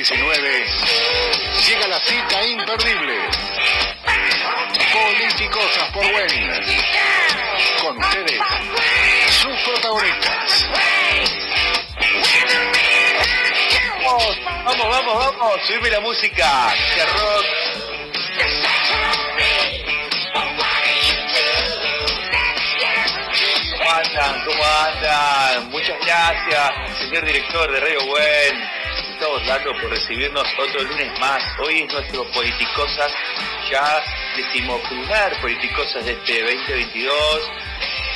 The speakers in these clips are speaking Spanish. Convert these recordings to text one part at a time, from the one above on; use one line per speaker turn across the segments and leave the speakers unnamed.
2019 llega la cita imperdible. Politicosas por Buen. Con ustedes, sus protagonistas.
Vamos, vamos, vamos, vamos. Subime la música. Que rock. ¿Cómo andan? ¿Cómo andan? Muchas gracias, señor director de Radio Buen. Gustavo Orlando por recibirnos otro lunes más. Hoy es nuestro Politicosas, ya decimoprimer Politicosas de este 2022.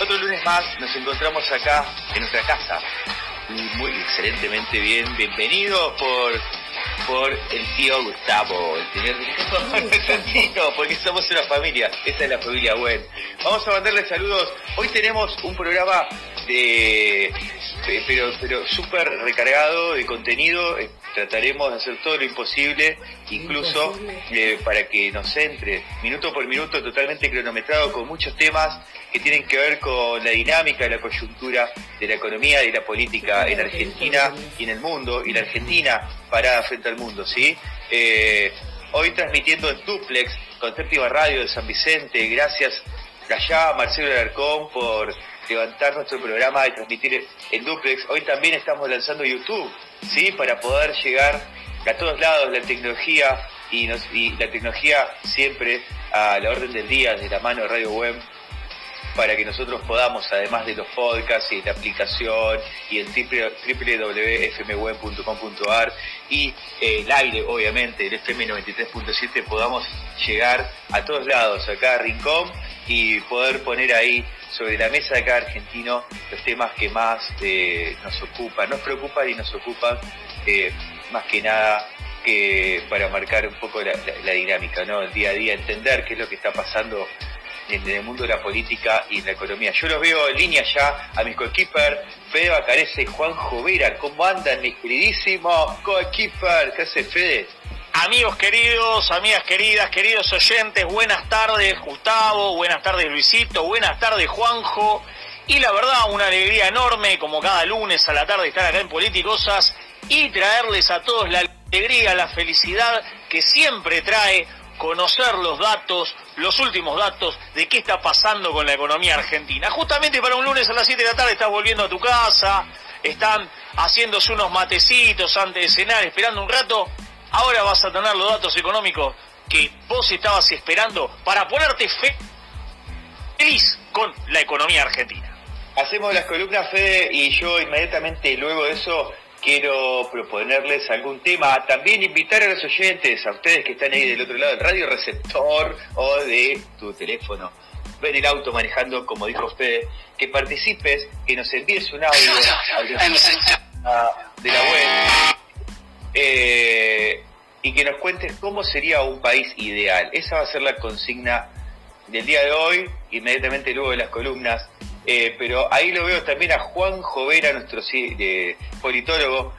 Otro lunes más nos encontramos acá en nuestra casa. Y muy excelentemente bien. Bienvenido por por el tío Gustavo, el señor director, porque somos una familia, esta es la familia Buen. Vamos a mandarle saludos. Hoy tenemos un programa de, de- pero pero súper recargado de contenido. Eh, Trataremos de hacer todo lo imposible, incluso eh, para que nos entre minuto por minuto totalmente cronometrado con muchos temas que tienen que ver con la dinámica, la coyuntura de la economía y la política en Argentina y en el mundo, y la Argentina parada frente al mundo, ¿sí? Eh, hoy transmitiendo en Duplex con Séptima Radio de San Vicente, gracias allá Marcelo Alarcón por levantar nuestro programa y transmitir en Duplex. Hoy también estamos lanzando YouTube, ¿sí? Para poder llegar a todos lados la tecnología y, la tecnología siempre a la orden del día de la mano de Radio Web para que nosotros podamos, además de los podcasts y la aplicación y el www.fmweb.com.ar y eh, el aire, obviamente, el FM 93.7, podamos llegar a todos lados, acá a Rincón, y poder poner ahí sobre la mesa de cada argentino los temas que más eh, nos ocupan, nos preocupan y nos ocupan eh, más que nada que para marcar un poco la, dinámica, ¿no? El día a día, entender qué es lo que está pasando en el mundo de la política y la economía. Yo los veo en línea ya a mis coequiper, Fede Bacarese y Juan Jovera. ¿Cómo andan mis queridísimos coequiper? ¿Qué hace Fede?
Amigos queridos, amigas queridas, queridos oyentes, buenas tardes Gustavo, buenas tardes Luisito, buenas tardes Juanjo. Y la verdad, una alegría enorme, como cada lunes a la tarde, estar acá en Politicosas y traerles a todos la alegría, la felicidad que siempre trae conocer los datos, los últimos datos de qué está pasando con la economía argentina. Justamente para un lunes a las 7 de la tarde estás volviendo a tu casa, están haciéndose unos matecitos antes de cenar, esperando un rato. Ahora vas a tener los datos económicos que vos estabas esperando para ponerte fe- feliz con la economía argentina.
Hacemos las columnas, Fede, y yo inmediatamente luego de eso quiero proponerles algún tema. También invitar a los oyentes, a ustedes que están ahí del otro lado del radio receptor o de tu teléfono. Ven el auto manejando, como dijo Fede, que participes, que nos envíes un audio teléfono de la web eh, y que nos cuentes cómo sería un país ideal. Esa va a ser la consigna del día de hoy, inmediatamente luego de las columnas. Eh, pero ahí lo veo también a Juan Jovera, nuestro politólogo,